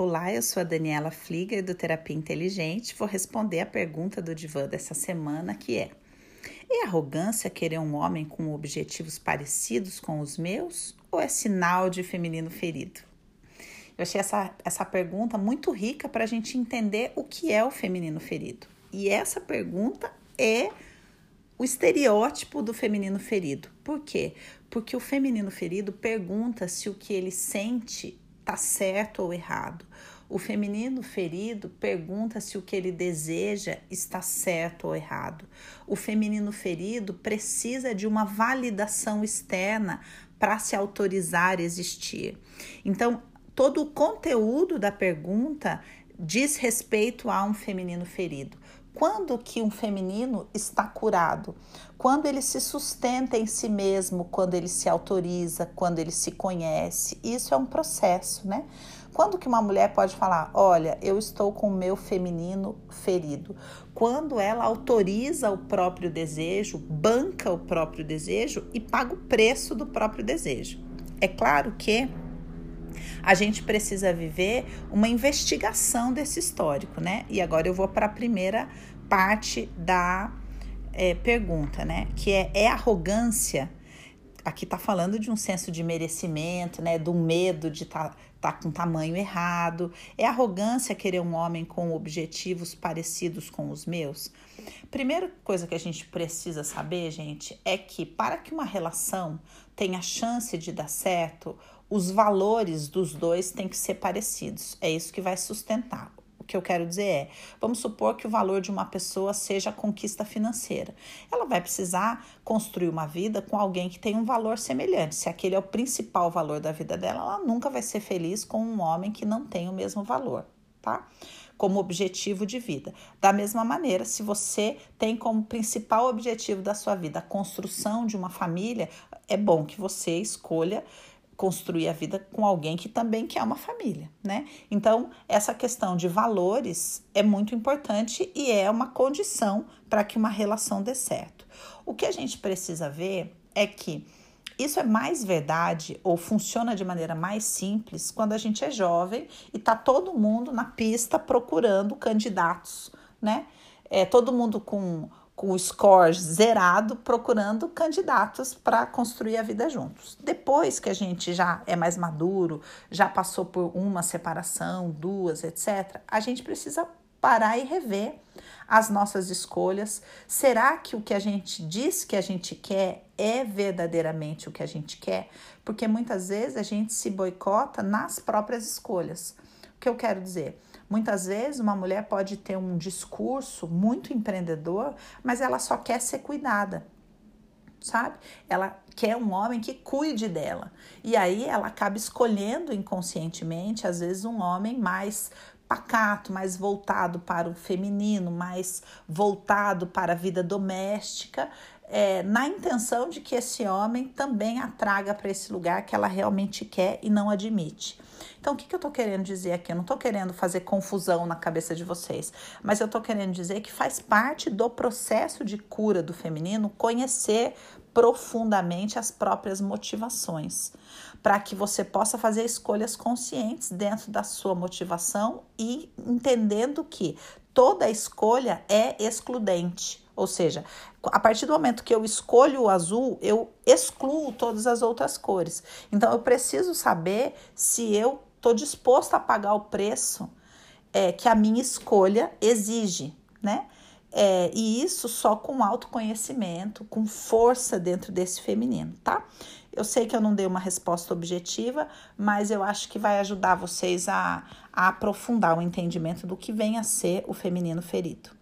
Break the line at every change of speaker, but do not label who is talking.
Olá, eu sou a Daniela Flieger do Terapia Inteligente. Vou responder a pergunta do divã dessa semana, que é: É arrogância querer um homem com objetivos parecidos com os meus ou é sinal de feminino ferido? Eu achei essa, essa pergunta muito rica para a gente entender o que é o feminino ferido. E essa pergunta é o estereótipo do feminino ferido. Por quê? Porque o feminino ferido pergunta se o que ele sente está certo ou errado. O feminino ferido pergunta se o que ele deseja está certo ou errado. O feminino ferido precisa de uma validação externa para se autorizar a existir. Então, todo o conteúdo da pergunta diz respeito a um feminino ferido. Quando que um feminino está curado? Quando ele se sustenta em si mesmo, quando ele se autoriza, quando ele se conhece. Isso é um processo, né? Quando que uma mulher pode falar, olha, eu estou com o meu feminino ferido? Quando ela autoriza o próprio desejo, banca o próprio desejo e paga o preço do próprio desejo. É claro que a gente precisa viver uma investigação desse histórico, né? E agora eu vou para a primeira parte da é, pergunta, né? Que é, é arrogância. Aqui tá falando de um senso de merecimento, né? Do medo de estar tá, tá com tamanho errado. É arrogância querer um homem com objetivos parecidos com os meus? Primeira coisa que a gente precisa saber, gente, é que para que uma relação tenha chance de dar certo, os valores dos dois têm que ser parecidos. É isso que vai sustentar. Que eu quero dizer é: vamos supor que o valor de uma pessoa seja a conquista financeira. Ela vai precisar construir uma vida com alguém que tem um valor semelhante. Se aquele é o principal valor da vida dela, ela nunca vai ser feliz com um homem que não tem o mesmo valor, tá? Como objetivo de vida. Da mesma maneira, se você tem como principal objetivo da sua vida a construção de uma família, é bom que você escolha construir a vida com alguém que também quer uma família, né? Então, essa questão de valores é muito importante e é uma condição para que uma relação dê certo. O que a gente precisa ver é que isso é mais verdade ou funciona de maneira mais simples quando a gente é jovem e tá todo mundo na pista procurando candidatos, né? É todo mundo com com o score zerado, procurando candidatos para construir a vida juntos. Depois que a gente já é mais maduro, já passou por uma separação, duas, etc., a gente precisa parar e rever as nossas escolhas. Será que o que a gente diz que a gente quer é verdadeiramente o que a gente quer? Porque muitas vezes a gente se boicota nas próprias escolhas. O que eu quero dizer? Muitas vezes uma mulher pode ter um discurso muito empreendedor, mas ela só quer ser cuidada, sabe? Ela quer um homem que cuide dela. E aí ela acaba escolhendo inconscientemente, às vezes, um homem mais pacato, mais voltado para o feminino, mais voltado para a vida doméstica, é, na intenção de que esse homem também a traga para esse lugar que ela realmente quer e não admite. Então, o que, que eu estou querendo dizer aqui? Eu não estou querendo fazer confusão na cabeça de vocês, mas eu estou querendo dizer que faz parte do processo de cura do feminino conhecer profundamente as próprias motivações, para que você possa fazer escolhas conscientes dentro da sua motivação e entendendo que toda escolha é excludente. Ou seja, a partir do momento que eu escolho o azul, eu excluo todas as outras cores. Então eu preciso saber se eu estou disposto a pagar o preço é, que a minha escolha exige, né? É, e isso só com autoconhecimento, com força dentro desse feminino, tá? Eu sei que eu não dei uma resposta objetiva, mas eu acho que vai ajudar vocês a, a aprofundar o entendimento do que vem a ser o feminino ferido.